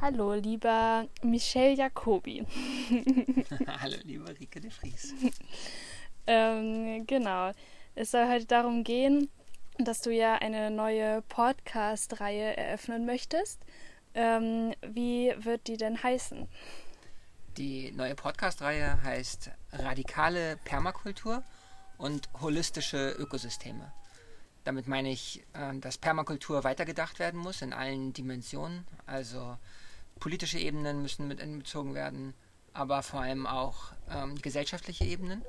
Hallo, lieber Michel Jacobi. Hallo, lieber Rike de Vries. ähm, genau. Es soll heute darum gehen, dass du ja eine neue Podcast-Reihe eröffnen möchtest. Ähm, wie wird die denn heißen? Die neue Podcast-Reihe heißt Radikale Permakultur und holistische Ökosysteme. Damit meine ich, ähm, dass Permakultur weitergedacht werden muss in allen Dimensionen. Also politische Ebenen müssen mit einbezogen werden, aber vor allem auch ähm, gesellschaftliche Ebenen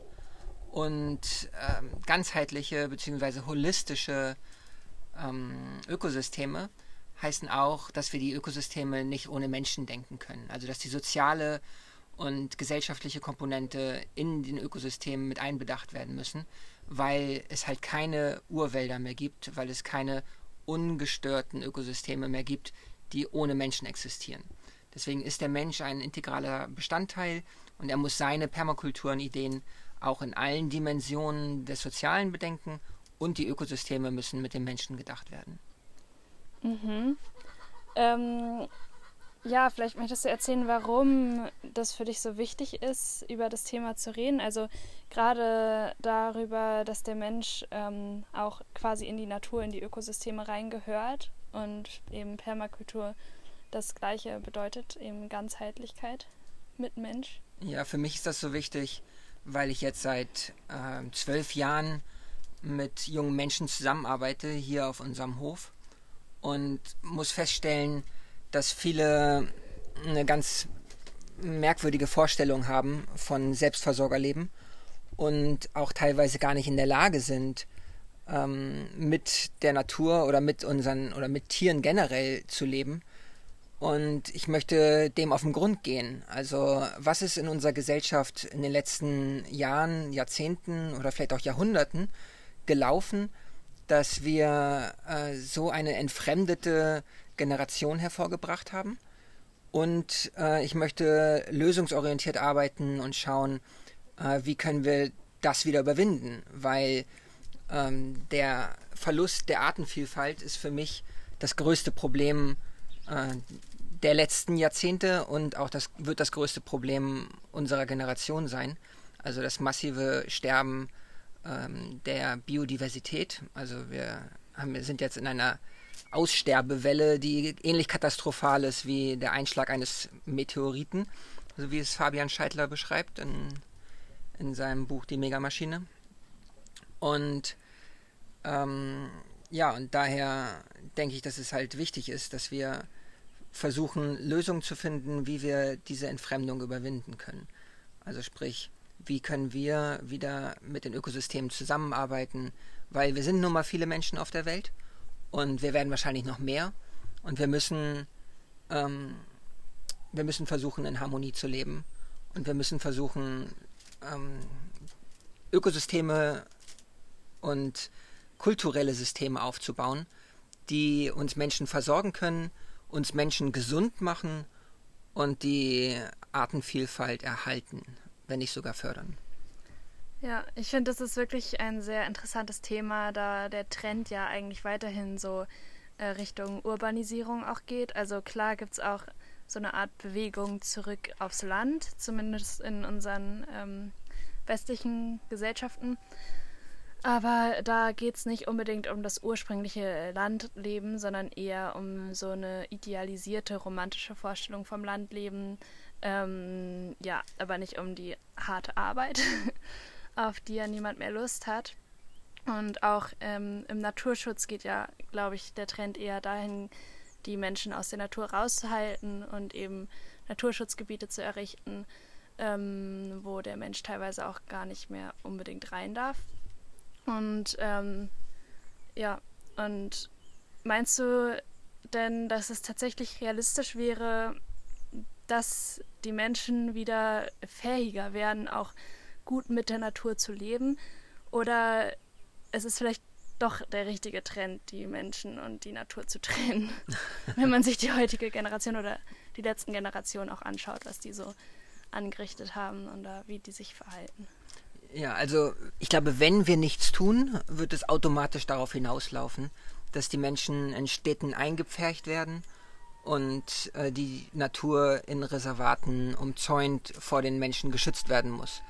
und ähm, ganzheitliche bzw. holistische ähm, Ökosysteme heißen auch, dass wir die Ökosysteme nicht ohne Menschen denken können. Also dass die soziale und gesellschaftliche Komponente in den Ökosystemen mit einbedacht werden müssen weil es halt keine Urwälder mehr gibt, weil es keine ungestörten Ökosysteme mehr gibt, die ohne Menschen existieren. Deswegen ist der Mensch ein integraler Bestandteil und er muss seine Permakulturen-Ideen auch in allen Dimensionen des Sozialen bedenken und die Ökosysteme müssen mit dem Menschen gedacht werden. Mhm. Ähm, ja, vielleicht möchtest du erzählen, warum das für dich so wichtig ist, über das Thema zu reden. Also gerade darüber, dass der Mensch ähm, auch quasi in die Natur, in die Ökosysteme reingehört und eben Permakultur das Gleiche bedeutet, eben Ganzheitlichkeit mit Mensch. Ja, für mich ist das so wichtig, weil ich jetzt seit äh, zwölf Jahren mit jungen Menschen zusammenarbeite hier auf unserem Hof und muss feststellen, dass viele eine ganz merkwürdige Vorstellung haben von Selbstversorgerleben und auch teilweise gar nicht in der Lage sind, ähm, mit der Natur oder mit unseren oder mit Tieren generell zu leben. Und ich möchte dem auf den Grund gehen. Also was ist in unserer Gesellschaft in den letzten Jahren, Jahrzehnten oder vielleicht auch Jahrhunderten gelaufen, dass wir äh, so eine entfremdete Generation hervorgebracht haben. Und äh, ich möchte lösungsorientiert arbeiten und schauen, äh, wie können wir das wieder überwinden, weil ähm, der Verlust der Artenvielfalt ist für mich das größte Problem äh, der letzten Jahrzehnte und auch das wird das größte Problem unserer Generation sein. Also das massive Sterben ähm, der Biodiversität. Also wir, haben, wir sind jetzt in einer Aussterbewelle, die ähnlich katastrophal ist wie der Einschlag eines Meteoriten, so wie es Fabian Scheidler beschreibt in, in seinem Buch Die Megamaschine. Und ähm, ja, und daher denke ich, dass es halt wichtig ist, dass wir versuchen, Lösungen zu finden, wie wir diese Entfremdung überwinden können. Also sprich, wie können wir wieder mit den Ökosystemen zusammenarbeiten, weil wir sind nun mal viele Menschen auf der Welt und wir werden wahrscheinlich noch mehr. Und wir müssen, ähm, wir müssen versuchen, in Harmonie zu leben. Und wir müssen versuchen, ähm, Ökosysteme und kulturelle Systeme aufzubauen, die uns Menschen versorgen können, uns Menschen gesund machen und die Artenvielfalt erhalten, wenn nicht sogar fördern. Ja, ich finde, das ist wirklich ein sehr interessantes Thema, da der Trend ja eigentlich weiterhin so äh, Richtung Urbanisierung auch geht. Also klar gibt es auch so eine Art Bewegung zurück aufs Land, zumindest in unseren ähm, westlichen Gesellschaften. Aber da geht es nicht unbedingt um das ursprüngliche Landleben, sondern eher um so eine idealisierte, romantische Vorstellung vom Landleben. Ähm, ja, aber nicht um die harte Arbeit. auf die ja niemand mehr Lust hat. Und auch ähm, im Naturschutz geht ja, glaube ich, der Trend eher dahin, die Menschen aus der Natur rauszuhalten und eben Naturschutzgebiete zu errichten, ähm, wo der Mensch teilweise auch gar nicht mehr unbedingt rein darf. Und ähm, ja, und meinst du denn, dass es tatsächlich realistisch wäre, dass die Menschen wieder fähiger werden, auch gut mit der Natur zu leben? Oder es ist vielleicht doch der richtige Trend, die Menschen und die Natur zu trennen, wenn man sich die heutige Generation oder die letzten Generationen auch anschaut, was die so angerichtet haben oder wie die sich verhalten. Ja, also ich glaube, wenn wir nichts tun, wird es automatisch darauf hinauslaufen, dass die Menschen in Städten eingepfercht werden und äh, die Natur in Reservaten umzäunt vor den Menschen geschützt werden muss.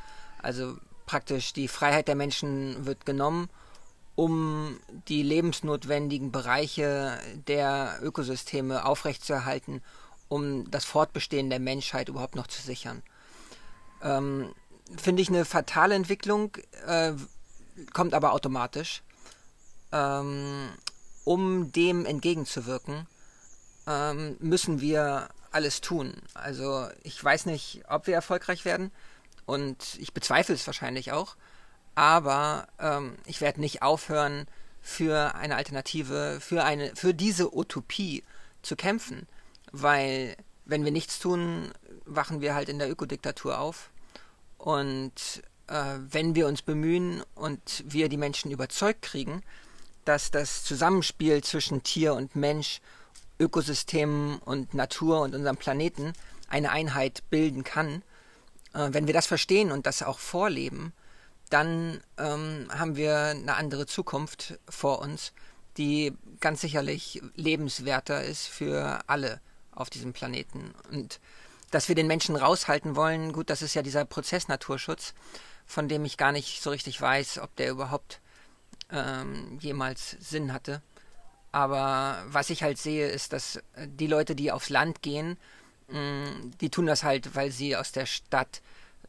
Also praktisch die Freiheit der Menschen wird genommen, um die lebensnotwendigen Bereiche der Ökosysteme aufrechtzuerhalten, um das Fortbestehen der Menschheit überhaupt noch zu sichern. Ähm, Finde ich eine fatale Entwicklung, äh, kommt aber automatisch. Ähm, um dem entgegenzuwirken, ähm, müssen wir alles tun. Also ich weiß nicht, ob wir erfolgreich werden und ich bezweifle es wahrscheinlich auch, aber ähm, ich werde nicht aufhören, für eine Alternative, für eine, für diese Utopie zu kämpfen, weil wenn wir nichts tun, wachen wir halt in der Ökodiktatur auf und äh, wenn wir uns bemühen und wir die Menschen überzeugt kriegen, dass das Zusammenspiel zwischen Tier und Mensch, Ökosystemen und Natur und unserem Planeten eine Einheit bilden kann, äh, wenn wir das verstehen und das auch vorleben, dann ähm, haben wir eine andere Zukunft vor uns, die ganz sicherlich lebenswerter ist für alle auf diesem Planeten. Und dass wir den Menschen raushalten wollen, gut, das ist ja dieser Prozess Naturschutz, von dem ich gar nicht so richtig weiß, ob der überhaupt ähm, jemals Sinn hatte. Aber was ich halt sehe, ist, dass äh, die Leute, die aufs Land gehen, mh, mm, die tun das halt, weil sie aus der Stadt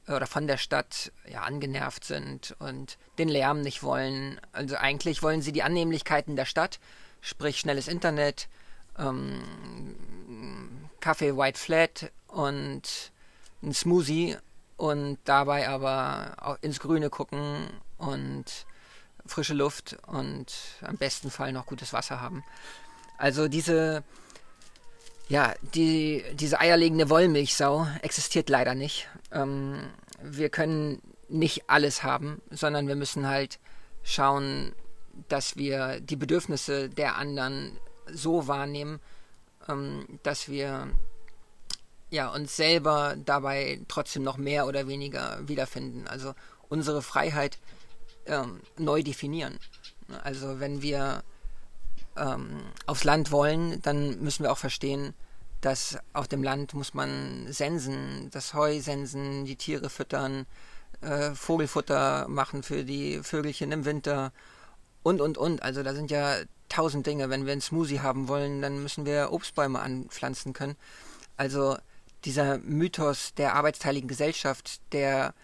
äh, oder von der Stadt ja angenervt sind und den Lärm nicht wollen. Also eigentlich wollen sie die Annehmlichkeiten der Stadt, sprich schnelles Internet, ähm, Kaffee White Flat und ein Smoothie und dabei aber ins Grüne gucken und frische Luft und am besten Fall noch gutes Wasser haben. Also diese, ja, die, diese eierlegende Wollmilchsau existiert leider nicht. Ähm, wir können nicht alles haben, sondern wir müssen halt schauen, dass wir die Bedürfnisse der anderen so wahrnehmen, ähm, dass wir ja uns selber dabei trotzdem noch mehr oder weniger wiederfinden. Also unsere Freiheit ähm, neu definieren. Also wenn wir ähm, aufs Land wollen, dann müssen wir auch verstehen, dass auf dem Land muss man sensen, das Heu sensen, die Tiere füttern, äh, Vogelfutter machen für die Vögelchen im Winter und, und, und. Also da sind ja tausend Dinge. Wenn wir einen Smoothie haben wollen, dann müssen wir Obstbäume anpflanzen können. Also dieser Mythos der arbeitsteiligen Gesellschaft, der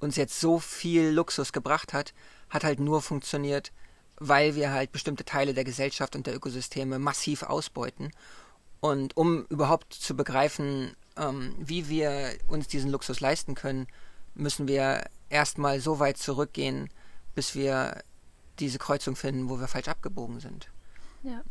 uns jetzt so viel Luxus gebracht hat, hat halt nur funktioniert, weil wir halt bestimmte Teile der Gesellschaft und der Ökosysteme massiv ausbeuten. Und um überhaupt zu begreifen, ähm, wie wir uns diesen Luxus leisten können, müssen wir erstmal so weit zurückgehen, bis wir diese Kreuzung finden, wo wir falsch abgebogen sind. Ja.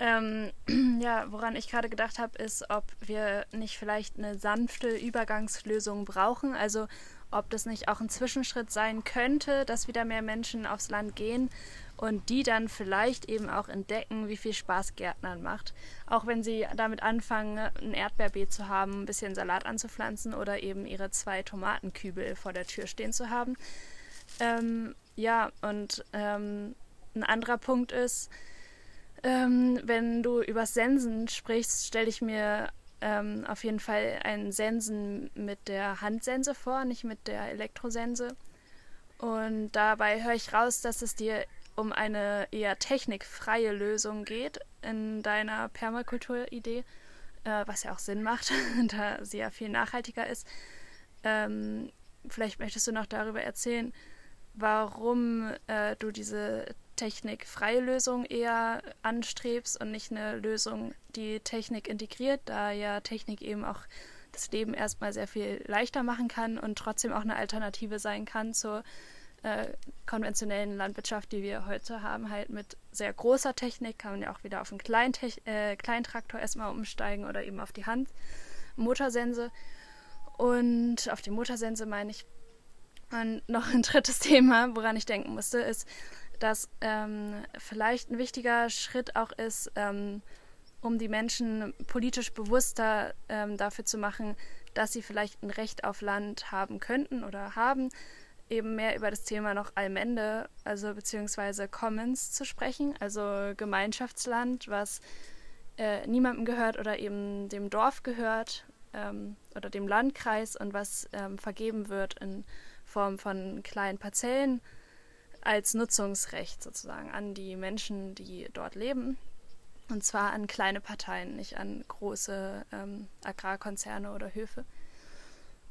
Ähm, ja, woran ich gerade gedacht habe, ist, ob wir nicht vielleicht eine sanfte Übergangslösung brauchen. Also ob das nicht auch ein Zwischenschritt sein könnte, dass wieder mehr Menschen aufs Land gehen und die dann vielleicht eben auch entdecken, wie viel Spaß Gärtnern macht. Auch wenn sie damit anfangen, ein Erdbeerbeet zu haben, ein bisschen Salat anzupflanzen oder eben ihre zwei Tomatenkübel vor der Tür stehen zu haben. Ähm, ja, und ähm, ein anderer Punkt ist, ähm, wenn du über Sensen sprichst, stelle ich mir ähm, auf jeden Fall ein Sensen mit der Handsense vor, nicht mit der Elektrosense. Und dabei höre ich raus, dass es dir um eine eher technikfreie Lösung geht in deiner Permakulturidee, äh, was ja auch Sinn macht, da sie ja viel nachhaltiger ist. Ähm, vielleicht möchtest du noch darüber erzählen, warum äh, du diese technikfreie Lösung eher anstrebst und nicht eine Lösung, die Technik integriert, da ja Technik eben auch das Leben erstmal sehr viel leichter machen kann und trotzdem auch eine Alternative sein kann zur äh, konventionellen Landwirtschaft, die wir heute haben, halt mit sehr großer Technik, kann man ja auch wieder auf einen Kleintech äh, Kleintraktor erstmal umsteigen oder eben auf die Hand, Motorsense. Und auf die Motorsense meine ich. Und noch ein drittes Thema, woran ich denken musste, ist, dass ähm, vielleicht ein wichtiger Schritt auch ist, ähm, um die Menschen politisch bewusster ähm, dafür zu machen, dass sie vielleicht ein Recht auf Land haben könnten oder haben, eben mehr über das Thema noch Allmende, also beziehungsweise Commons zu sprechen, also Gemeinschaftsland, was äh, niemandem gehört oder eben dem Dorf gehört ähm, oder dem Landkreis und was ähm, vergeben wird in Form von kleinen Parzellen als Nutzungsrecht sozusagen an die Menschen, die dort leben. Und zwar an kleine Parteien, nicht an große ähm, Agrarkonzerne oder Höfe.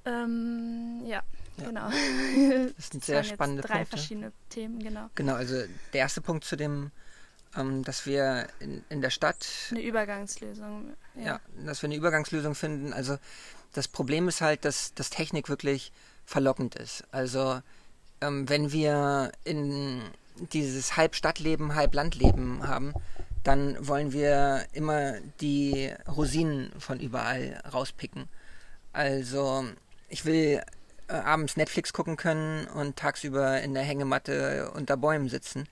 Ähm, ja, ja, genau. Das sind sehr spannende drei Punkte. verschiedene Themen, genau. Genau, also der erste Punkt zu dem, ähm, dass wir in, in der Stadt eine Übergangslösung. Ja. ja. dass wir eine Übergangslösung finden. Also das Problem ist halt, dass, dass Technik wirklich verlockend ist. Also ähm, wenn wir in dieses halb Stadtleben, halb Landleben haben, dann wollen wir immer die Rosinen von überall rauspicken. Also ich will äh, abends Netflix gucken können und tagsüber in der Hängematte unter Bäumen sitzen.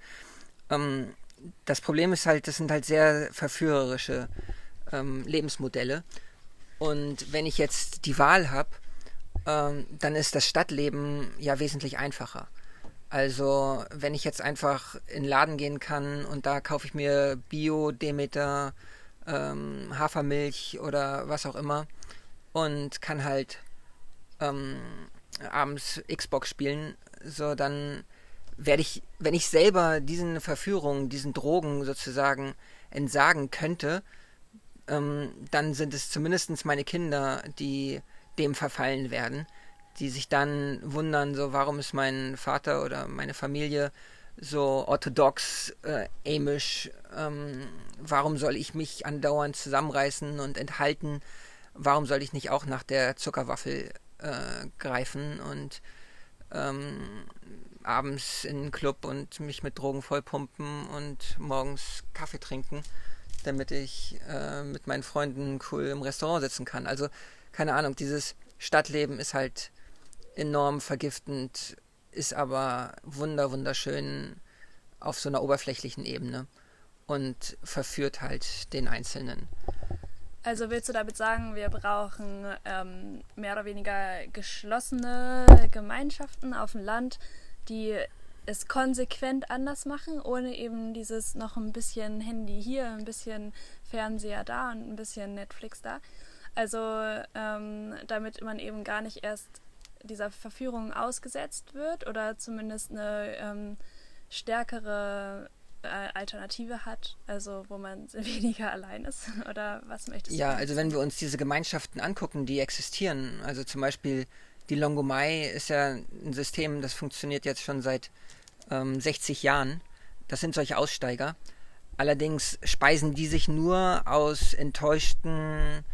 Ähm, das Problem ist halt, das sind halt sehr verführerische ähm, Lebensmodelle. Und wenn ich jetzt die Wahl habe, ähm, dann ist das Stadtleben ja wesentlich einfacher. Also wenn ich jetzt einfach in den Laden gehen kann und da kaufe ich mir Bio, Demeter, ähm, Hafermilch oder was auch immer und kann halt ähm, abends Xbox spielen, so dann werde ich, wenn ich selber diesen Verführungen, diesen Drogen sozusagen entsagen könnte, ähm, dann sind es zumindest meine Kinder, die dem verfallen werden die sich dann wundern, so warum ist mein Vater oder meine Familie so orthodox, äh, amisch, ähm, warum soll ich mich andauernd zusammenreißen und enthalten, warum soll ich nicht auch nach der Zuckerwaffel äh, greifen und ähm, abends in den Club und mich mit Drogen vollpumpen und morgens Kaffee trinken, damit ich äh, mit meinen Freunden cool im Restaurant sitzen kann. Also keine Ahnung, dieses Stadtleben ist halt enorm vergiftend, ist aber wunder, wunderschön auf so einer oberflächlichen Ebene und verführt halt den Einzelnen. Also willst du damit sagen, wir brauchen ähm, mehr oder weniger geschlossene Gemeinschaften auf dem Land, die es konsequent anders machen, ohne eben dieses noch ein bisschen Handy hier, ein bisschen Fernseher da und ein bisschen Netflix da. Also ähm, damit man eben gar nicht erst dieser Verführung ausgesetzt wird oder zumindest eine ähm, stärkere äh, Alternative hat, also wo man weniger allein ist? Oder was möchtest du? Ja, also wenn wir uns diese Gemeinschaften angucken, die existieren, also zum Beispiel die Longomai ist ja ein System, das funktioniert jetzt schon seit ähm, 60 Jahren. Das sind solche Aussteiger. Allerdings speisen die sich nur aus enttäuschten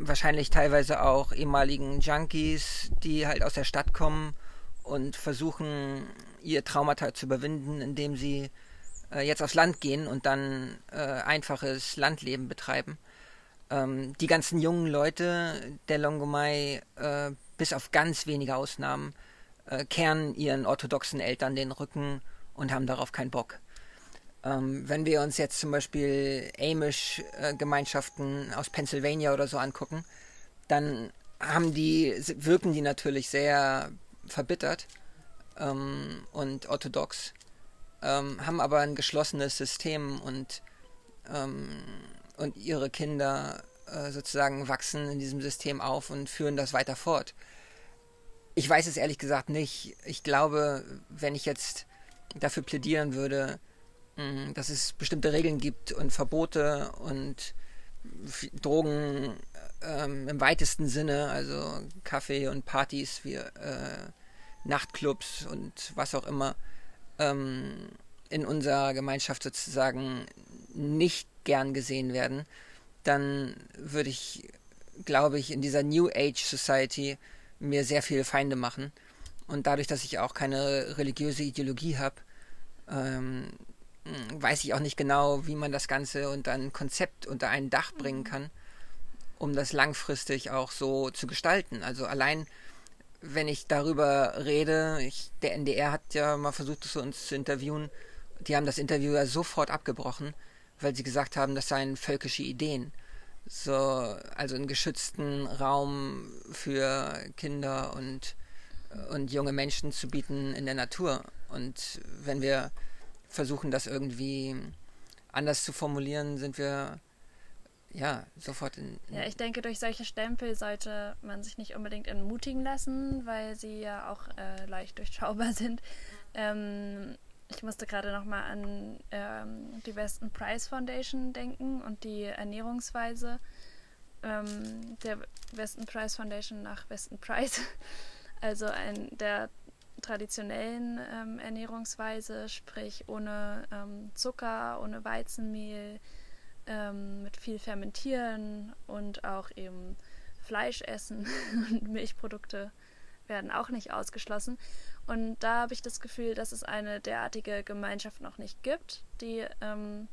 wahrscheinlich teilweise auch ehemaligen Junkies, die halt aus der Stadt kommen und versuchen, ihr Traumata zu überwinden, indem sie äh, jetzt aufs Land gehen und dann äh, einfaches Landleben betreiben. Ähm, die ganzen jungen Leute der Longomai, äh, bis auf ganz wenige Ausnahmen, äh, kehren ihren orthodoxen Eltern den Rücken und haben darauf keinen Bock. Ähm, wenn wir uns jetzt zum Beispiel Amish-Gemeinschaften aus Pennsylvania oder so angucken, dann haben die, wirken die natürlich sehr verbittert ähm, und orthodox, ähm, haben aber ein geschlossenes System und, ähm, und ihre Kinder äh, sozusagen wachsen in diesem System auf und führen das weiter fort. Ich weiß es ehrlich gesagt nicht. Ich glaube, wenn ich jetzt dafür plädieren würde, Mhm, dass es bestimmte Regeln gibt und Verbote und Drogen ähm, im weitesten Sinne, also Kaffee und Partys wie äh, Nachtclubs und was auch immer, ähm, in unserer Gemeinschaft sozusagen nicht gern gesehen werden, dann würde ich, glaube ich, in dieser New Age Society mir sehr viele Feinde machen. Und dadurch, dass ich auch keine religiöse Ideologie habe, ähm, hm, weiß ich auch nicht genau, wie man das Ganze unter ein Konzept unter ein Dach bringen mhm. kann, um das langfristig auch so zu gestalten. Also allein, wenn ich darüber rede, ich, der NDR hat ja mal versucht, das uns zu interviewen, die haben das Interview ja sofort abgebrochen, weil sie gesagt haben, das seien völkische Ideen. So, also einen geschützten Raum für Kinder und, und junge Menschen zu bieten in der Natur. Und wenn wir versuchen, das irgendwie anders zu formulieren, sind wir ja sofort in, in. Ja, ich denke, durch solche Stempel sollte man sich nicht unbedingt entmutigen lassen, weil sie ja auch äh, leicht durchschaubar sind. Ähm, ich musste gerade nochmal an ähm, die Weston Price Foundation denken und die Ernährungsweise ähm, der Weston Price Foundation nach Weston Price, also ein der traditionellen ähm, Ernährungsweise, sprich ohne ähm, Zucker, ohne Weizenmehl, ähm, mit viel Fermentieren und auch eben Fleisch essen und Milchprodukte werden auch nicht ausgeschlossen. Und da habe ich das Gefühl, dass es eine derartige Gemeinschaft noch nicht gibt, die ähm,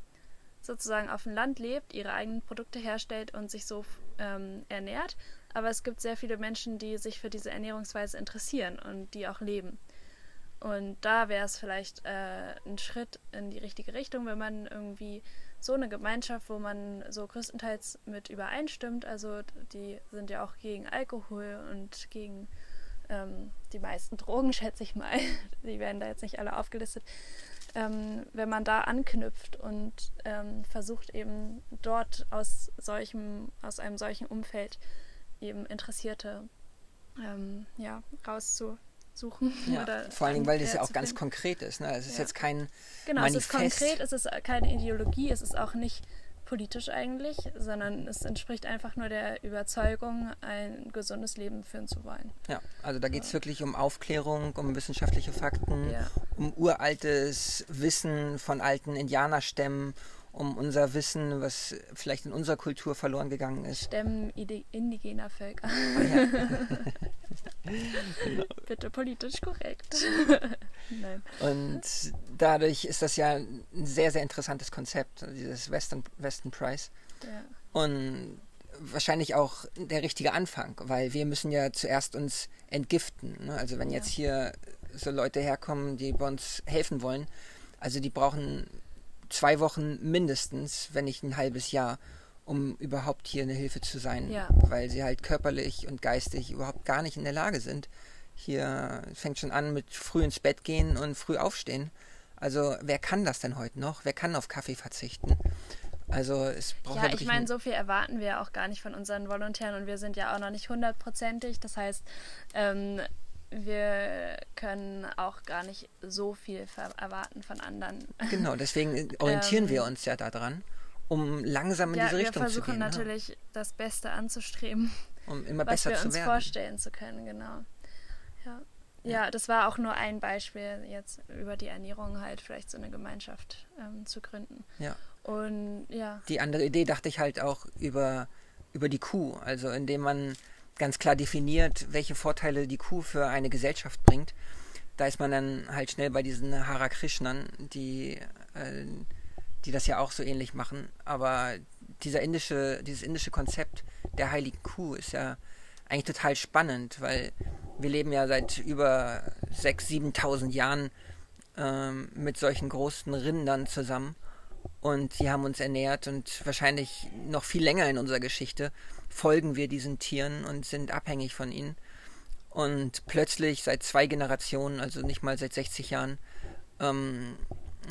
sozusagen auf dem Land lebt, ihre eigenen Produkte herstellt und sich so ähm, ernährt. Aber es gibt sehr viele Menschen, die sich für diese Ernährungsweise interessieren und die auch leben. Und da wäre es vielleicht äh, ein Schritt in die richtige Richtung, wenn man irgendwie so eine Gemeinschaft, wo man so größtenteils mit übereinstimmt, also die sind ja auch gegen Alkohol und gegen ähm, die meisten Drogen, schätze ich mal, die werden da jetzt nicht alle aufgelistet, ähm, wenn man da anknüpft und ähm, versucht eben dort aus solchem, aus einem solchen Umfeld eben Interessierte ähm, ja, rauszusuchen. Ja, oder vor allen Dingen, weil das ja auch ganz konkret ist. Ne? Es ist ja. jetzt kein Genau, Manifest. es ist konkret, es ist keine Ideologie, es ist auch nicht politisch eigentlich, sondern es entspricht einfach nur der Überzeugung, ein gesundes Leben führen zu wollen. Ja, also da geht es ja. wirklich um Aufklärung, um wissenschaftliche Fakten, ja. um uraltes Wissen von alten Indianerstämmen, um unser Wissen, was vielleicht in unserer Kultur verloren gegangen ist. Stämmen indigener Völker. Ja. genau. Bitte politisch korrekt. Und dadurch ist das ja ein sehr, sehr interessantes Konzept, dieses Western, Western Price. Ja. Und wahrscheinlich auch der richtige Anfang, weil wir müssen ja zuerst uns entgiften. Ne? Also wenn ja. jetzt hier so Leute herkommen, die bei uns helfen wollen, also die brauchen zwei Wochen mindestens, wenn nicht ein halbes Jahr, um überhaupt hier eine Hilfe zu sein, ja. weil sie halt körperlich und geistig überhaupt gar nicht in der Lage sind. Hier fängt schon an mit früh ins Bett gehen und früh aufstehen. Also wer kann das denn heute noch? Wer kann auf Kaffee verzichten? Also es braucht ja, ich meine, so viel erwarten wir auch gar nicht von unseren Volontären und wir sind ja auch noch nicht hundertprozentig. Das heißt, ähm, wir können auch gar nicht so viel erwarten von anderen. Genau, deswegen orientieren ähm, wir uns ja daran, um langsam in ja, diese Richtung zu gehen. Wir versuchen natürlich ja. das Beste anzustreben, um immer besser was wir uns werden. vorstellen zu können, genau. Ja. ja. das war auch nur ein Beispiel, jetzt über die Ernährung halt vielleicht so eine Gemeinschaft ähm, zu gründen. Ja. Und ja. Die andere Idee dachte ich halt auch über, über die Kuh, also indem man ganz klar definiert, welche Vorteile die Kuh für eine Gesellschaft bringt. Da ist man dann halt schnell bei diesen Harakrishnan, die, äh, die das ja auch so ähnlich machen. Aber dieser indische, dieses indische Konzept der heiligen Kuh ist ja eigentlich total spannend, weil wir leben ja seit über 6.000, 7.000 Jahren ähm, mit solchen großen Rindern zusammen und sie haben uns ernährt und wahrscheinlich noch viel länger in unserer Geschichte folgen wir diesen Tieren und sind abhängig von ihnen. Und plötzlich seit zwei Generationen, also nicht mal seit 60 Jahren, ähm,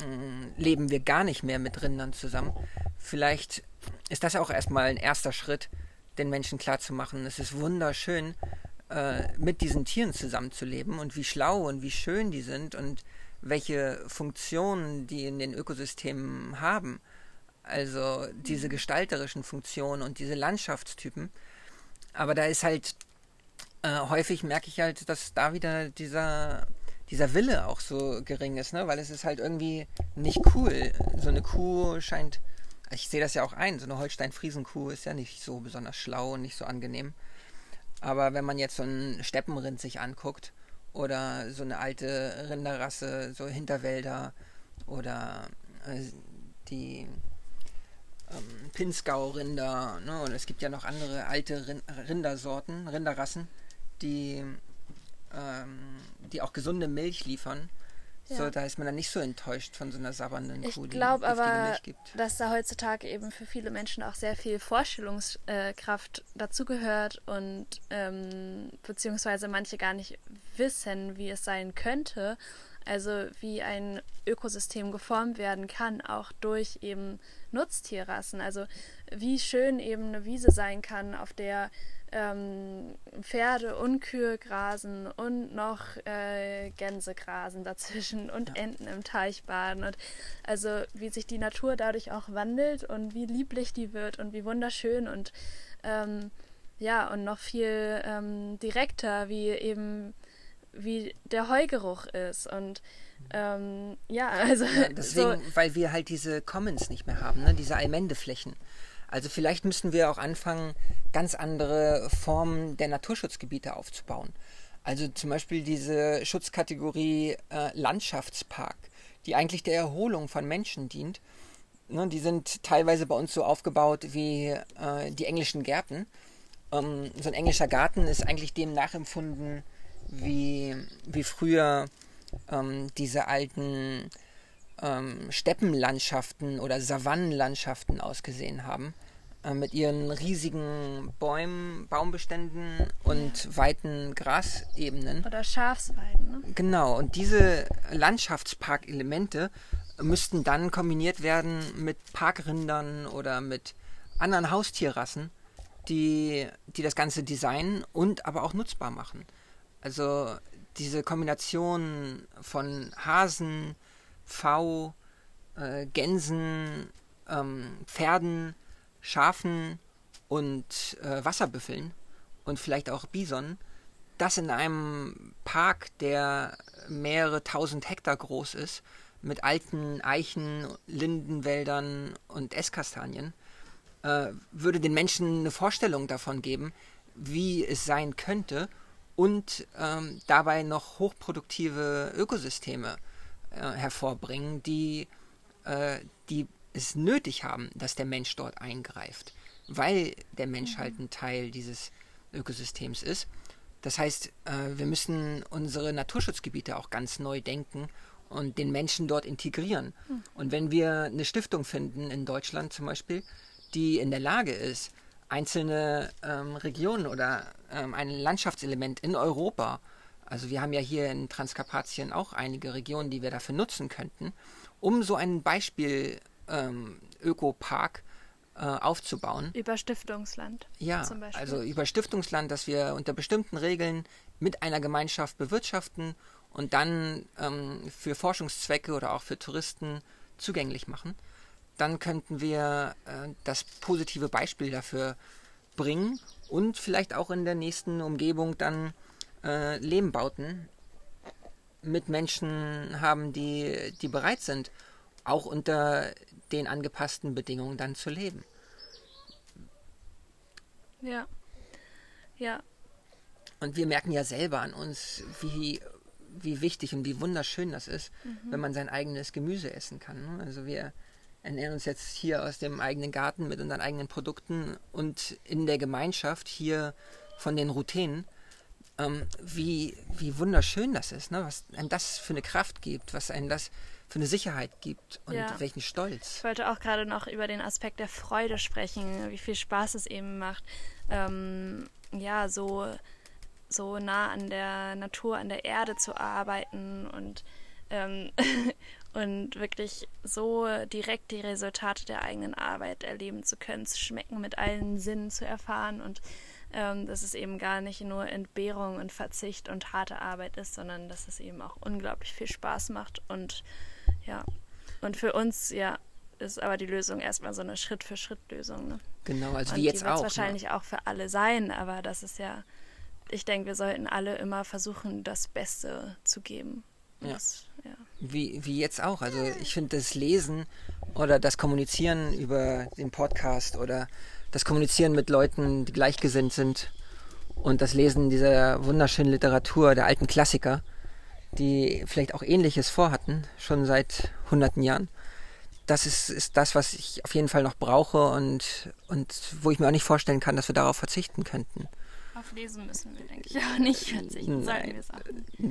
mm, leben wir gar nicht mehr mit Rindern zusammen. Vielleicht ist das auch erstmal ein erster Schritt, den Menschen klarzumachen. Es ist wunderschön, äh, mit diesen Tieren zusammenzuleben und wie schlau und wie schön die sind und welche Funktionen die in den Ökosystemen haben. Also diese mhm. gestalterischen Funktionen und diese Landschaftstypen. Aber da ist halt äh, häufig merke ich halt, dass da wieder dieser dieser Wille auch so gering ist, ne? Weil es ist halt irgendwie nicht cool. So eine Kuh scheint, ich sehe das ja auch ein, so eine Holstein-Friesen-Kuh ist ja nicht so besonders schlau und nicht so angenehm. Aber wenn man jetzt so einen Steppenrind sich anguckt oder so eine alte Rinderrasse, so Hinterwälder oder äh, die ähm, Pinzgau-Rinder. Ne? Und es gibt ja noch andere alte Rindersorten, Rinderrassen, die, ähm, die auch gesunde Milch liefern. Ja. So, da ist man dann nicht so enttäuscht von so einer sabbernden ich Kuh, die glaub aber, Milch gibt. dass da heutzutage eben für viele Menschen auch sehr viel Vorstellungskraft dazugehört und ähm, beziehungsweise manche gar nicht wissen, wie es sein könnte, Also wie ein Ökosystem geformt werden kann, auch durch eben Nutztierrassen. Also wie schön eben eine Wiese sein kann, auf der ähm, Pferde und Kühe grasen und noch äh, Gänse grasen dazwischen und ja. Enten im Teich baden. Und also wie sich die Natur dadurch auch wandelt und wie lieblich die wird und wie wunderschön und ähm, ja, und noch viel ähm, direkter, wie eben wie der Heugeruch ist. Und ähm, ja, also. Ja, deswegen, so. weil wir halt diese Commons nicht mehr haben, ne? diese Allmendeflächen. Also vielleicht müssen wir auch anfangen, ganz andere Formen der Naturschutzgebiete aufzubauen. Also zum Beispiel diese Schutzkategorie äh, Landschaftspark, die eigentlich der Erholung von Menschen dient. Ne, die sind teilweise bei uns so aufgebaut wie äh, die englischen Gärten. Ähm, so ein englischer Garten ist eigentlich dem nachempfunden, wie, wie früher ähm, diese alten ähm, Steppenlandschaften oder Savannenlandschaften ausgesehen haben. Äh, mit ihren riesigen Bäumen, Baumbeständen und ja. weiten Grasebenen. Oder Schafsweiden. Ne? Genau, und diese Landschaftsparkelemente müssten dann kombiniert werden mit Parkrindern oder mit anderen Haustierrassen, die, die das Ganze designen und aber auch nutzbar machen. Also diese Kombination von Hasen, V, äh, Gänsen, ähm, Pferden, Schafen und äh, Wasserbüffeln und vielleicht auch Bison, das in einem Park, der mehrere tausend Hektar groß ist, mit alten Eichen, Lindenwäldern und Esskastanien, äh, würde den Menschen eine Vorstellung davon geben, wie es sein könnte und ähm, dabei noch hochproduktive Ökosysteme äh, hervorbringen, die, äh, die es nötig haben, dass der Mensch dort eingreift, weil der Mensch mhm. halt ein Teil dieses Ökosystems ist. Das heißt, äh, wir müssen unsere Naturschutzgebiete auch ganz neu denken und den Menschen dort integrieren. Mhm. Und wenn wir eine Stiftung finden in Deutschland zum Beispiel, die in der Lage ist, einzelne ähm, Regionen oder ähm, ein Landschaftselement in Europa. Also wir haben ja hier in Transkarpatien auch einige Regionen, die wir dafür nutzen könnten, um so ein Beispiel ähm, Ökopark äh, aufzubauen. Über Stiftungsland. Ja, also über Stiftungsland, dass wir unter bestimmten Regeln mit einer Gemeinschaft bewirtschaften und dann ähm, für Forschungszwecke oder auch für Touristen zugänglich machen dann könnten wir äh, das positive Beispiel dafür bringen und vielleicht auch in der nächsten Umgebung dann äh, Lehmbauten mit Menschen haben, die, die bereit sind, auch unter den angepassten Bedingungen dann zu leben. Ja. Ja. Und wir merken ja selber an uns, wie, wie wichtig und wie wunderschön das ist, mhm. wenn man sein eigenes Gemüse essen kann. Ne? Also wir, ernähren uns jetzt hier aus dem eigenen Garten mit unseren eigenen Produkten und in der Gemeinschaft hier von den Routinen. Ähm, wie, wie wunderschön das ist, ne? was einem das für eine Kraft gibt, was einem das für eine Sicherheit gibt und ja. welchen Stolz. Ich wollte auch gerade noch über den Aspekt der Freude sprechen, wie viel Spaß es eben macht, ähm, ja, so, so nah an der Natur, an der Erde zu arbeiten und ähm, und wirklich so direkt die Resultate der eigenen Arbeit erleben zu können, zu schmecken, mit allen Sinnen zu erfahren und ähm, dass es eben gar nicht nur Entbehrung und Verzicht und harte Arbeit ist, sondern dass es eben auch unglaublich viel Spaß macht und ja, und für uns, ja, ist aber die Lösung erstmal so eine Schritt-für-Schritt-Lösung. Ne? Genau, also und wie jetzt die auch. Ne? wahrscheinlich ne? auch für alle sein, aber das ist ja, ich denke, wir sollten alle immer versuchen, das Beste zu geben. Ja. Das, ja. Wie, wie jetzt auch. Also ich finde das Lesen oder das Kommunizieren über den Podcast oder das Kommunizieren mit Leuten, die gleichgesinnt sind und das Lesen dieser wunderschönen Literatur, der alten Klassiker, die vielleicht auch Ähnliches vorhatten, schon seit hunderten Jahren. Das ist, ist das, was ich auf jeden Fall noch brauche und, und wo ich mir auch nicht vorstellen kann, dass wir darauf verzichten könnten. Auf Lesen müssen wir, denke ich, auch nicht verzichten, Nein, wir es auch.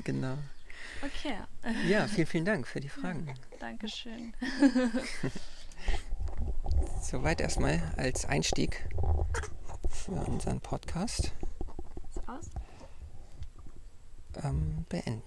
Genau. Okay. Ja, vielen, vielen Dank für die Fragen. Dankeschön. Soweit erstmal als Einstieg für unseren Podcast. Aus? Ähm, beenden.